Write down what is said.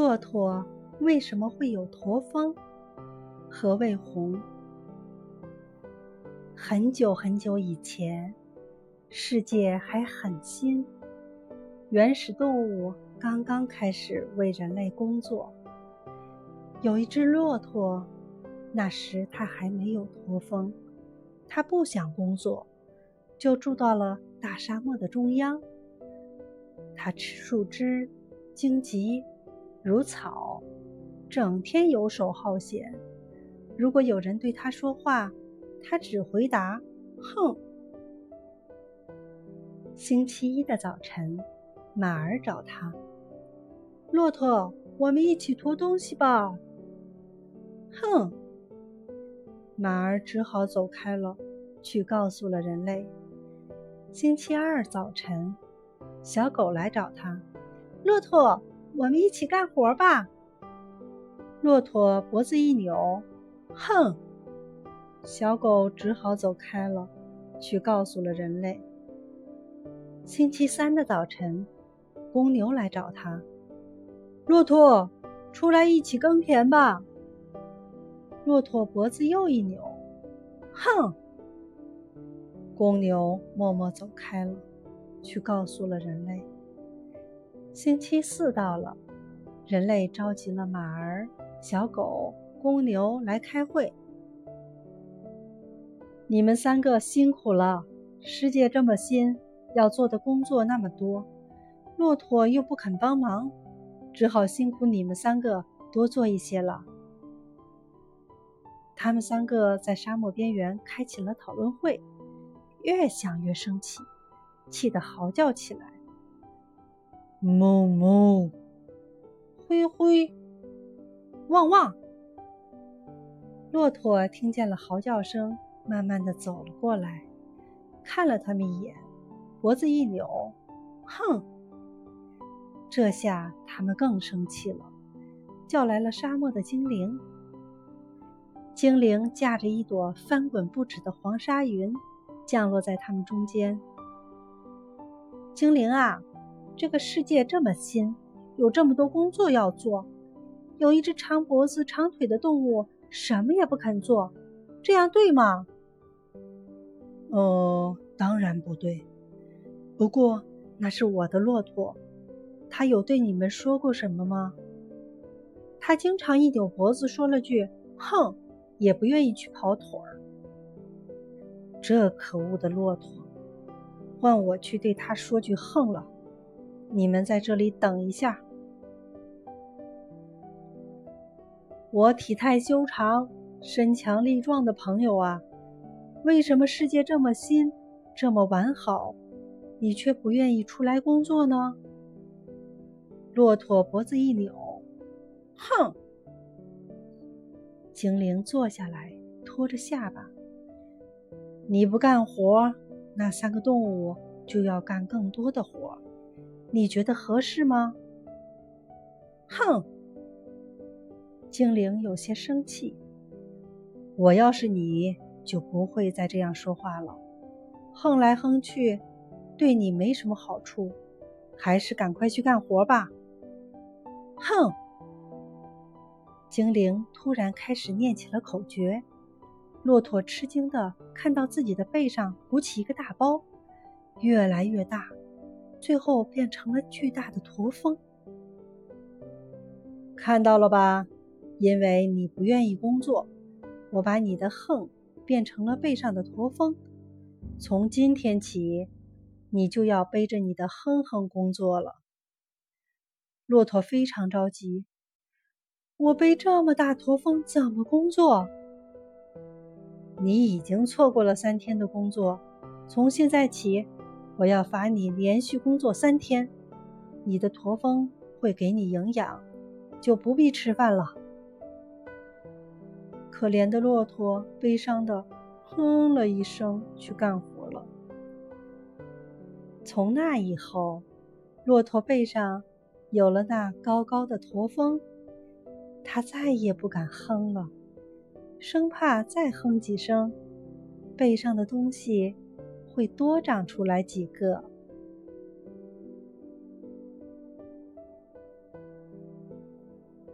骆驼为什么会有驼峰？何谓红？很久很久以前，世界还很新，原始动物刚刚开始为人类工作。有一只骆驼，那时它还没有驼峰，它不想工作，就住到了大沙漠的中央。它吃树枝、荆棘。如草，整天游手好闲。如果有人对他说话，他只回答“哼”。星期一的早晨，马儿找他：“骆驼，我们一起驮东西吧。”“哼！”马儿只好走开了，去告诉了人类。星期二早晨，小狗来找他：“骆驼。”我们一起干活吧。骆驼脖子一扭，哼！小狗只好走开了，去告诉了人类。星期三的早晨，公牛来找他：“骆驼，出来一起耕田吧。”骆驼脖子又一扭，哼！公牛默默走开了，去告诉了人类。星期四到了，人类召集了马儿、小狗、公牛来开会。你们三个辛苦了，世界这么新，要做的工作那么多，骆驼又不肯帮忙，只好辛苦你们三个多做一些了。他们三个在沙漠边缘开起了讨论会，越想越生气，气得嚎叫起来。哞哞，灰灰，旺旺！骆驼听见了嚎叫声，慢慢的走了过来，看了他们一眼，脖子一扭，哼！这下他们更生气了，叫来了沙漠的精灵。精灵驾着一朵翻滚不止的黄沙云，降落在他们中间。精灵啊！这个世界这么新，有这么多工作要做，有一只长脖子、长腿的动物什么也不肯做，这样对吗？哦，当然不对。不过那是我的骆驼，他有对你们说过什么吗？他经常一扭脖子，说了句“哼”，也不愿意去跑腿儿。这可恶的骆驼，换我去对他说句“哼”了。你们在这里等一下。我体态修长、身强力壮的朋友啊，为什么世界这么新、这么完好，你却不愿意出来工作呢？骆驼脖子一扭，哼！精灵坐下来，托着下巴。你不干活，那三个动物就要干更多的活。你觉得合适吗？哼！精灵有些生气。我要是你，就不会再这样说话了。哼来哼去，对你没什么好处，还是赶快去干活吧。哼！精灵突然开始念起了口诀。骆驼吃惊的看到自己的背上鼓起一个大包，越来越大。最后变成了巨大的驼峰，看到了吧？因为你不愿意工作，我把你的横变成了背上的驼峰。从今天起，你就要背着你的哼哼工作了。骆驼非常着急，我背这么大驼峰怎么工作？你已经错过了三天的工作，从现在起。我要罚你连续工作三天，你的驼峰会给你营养，就不必吃饭了。可怜的骆驼悲伤的哼了一声，去干活了。从那以后，骆驼背上有了那高高的驼峰，它再也不敢哼了，生怕再哼几声，背上的东西。会多长出来几个。